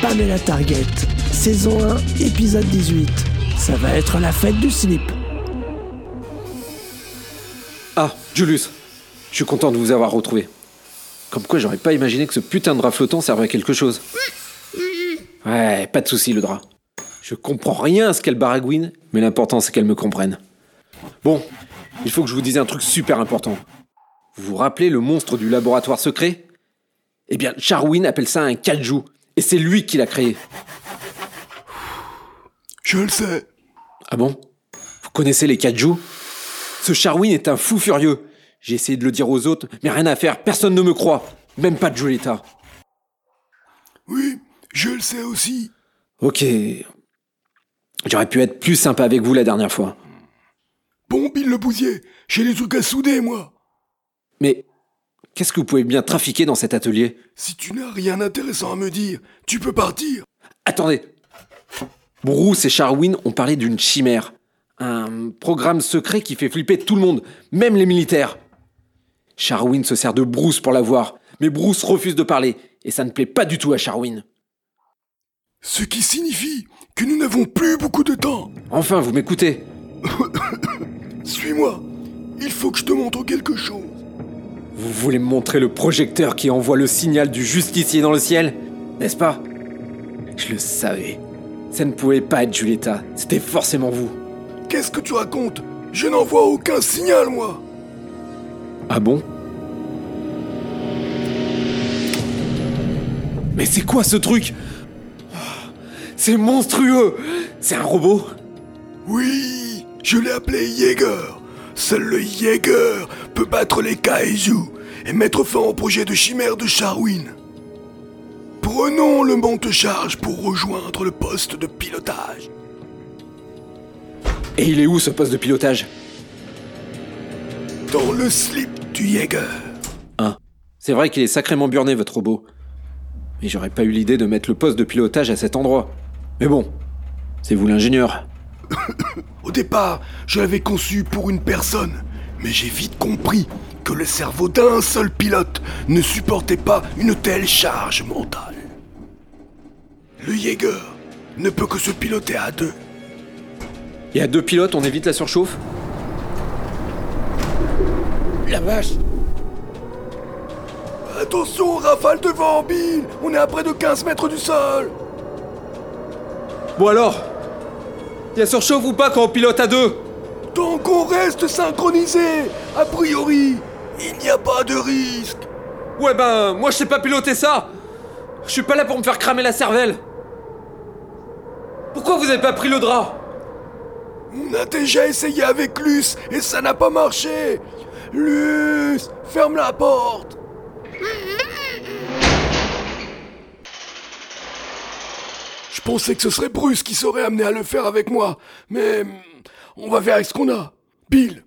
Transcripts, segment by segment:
Pamela Target, saison 1, épisode 18. Ça va être la fête du slip. Ah, Julius, je suis content de vous avoir retrouvé. Comme quoi, j'aurais pas imaginé que ce putain de drap flottant servait à quelque chose. Ouais, pas de souci, le drap. Je comprends rien à ce qu'elle baragouine, mais l'important c'est qu'elle me comprenne. Bon, il faut que je vous dise un truc super important. Vous vous rappelez le monstre du laboratoire secret? Eh bien, Charwin appelle ça un kaiju, et c'est lui qui l'a créé. Je le sais. Ah bon? Vous connaissez les kaiju Ce Charwin est un fou furieux. J'ai essayé de le dire aux autres, mais rien à faire, personne ne me croit. Même pas Julieta. Oui, je le sais aussi. Ok. J'aurais pu être plus sympa avec vous la dernière fois. Le Bousier, j'ai des trucs à souder, moi. Mais qu'est-ce que vous pouvez bien trafiquer dans cet atelier? Si tu n'as rien d'intéressant à me dire, tu peux partir. Attendez Bruce et Charwin ont parlé d'une chimère. Un programme secret qui fait flipper tout le monde, même les militaires. Charwin se sert de Bruce pour la voir, mais Bruce refuse de parler, et ça ne plaît pas du tout à Charwin. Ce qui signifie que nous n'avons plus beaucoup de temps. Enfin, vous m'écoutez Suis-moi. Il faut que je te montre quelque chose. Vous voulez me montrer le projecteur qui envoie le signal du justicier dans le ciel N'est-ce pas? Je le savais. Ça ne pouvait pas être Julieta, c'était forcément vous. Qu'est-ce que tu racontes? Je n'en vois aucun signal, moi. Ah bon? Mais c'est quoi ce truc? C'est monstrueux C'est un robot? Oui, je l'ai appelé Jaeger. Seul le Jaeger peut battre les kaiju et mettre fin au projet de chimère de Charwin. Prenons le monte-charge pour rejoindre le poste de pilotage. Et il est où ce poste de pilotage? Dans le slip du Jaeger. Ah, c'est vrai qu'il est sacrément burné votre robot. Mais j'aurais pas eu l'idée de mettre le poste de pilotage à cet endroit. Mais bon, c'est vous l'ingénieur. Au départ, je l'avais conçu pour une personne, mais j'ai vite compris que le cerveau d'un seul pilote ne supportait pas une telle charge mentale. Le Jaeger ne peut que se piloter à deux. Et à deux pilotes, on évite la surchauffe? La vache Attention, rafale de vent, Bill On est à près de 15 mètres du sol Bon alors Y a surchauffe ou pas quand on pilote à deux Tant qu'on reste synchronisé, a priori, il n'y a pas de risque. Ouais ben, moi je sais pas piloter ça Je suis pas là pour me faire cramer la cervelle Pourquoi vous avez pas pris le drap? On a déjà essayé avec Luce et ça n'a pas marché. Luce, ferme la porte. Je pensais que ce serait Bruce qui serait amené à le faire avec moi, mais on va faire avec ce qu'on a. Bill,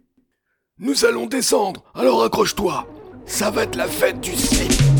nous allons descendre, alors accroche-toi. Ça va être la fête du slip.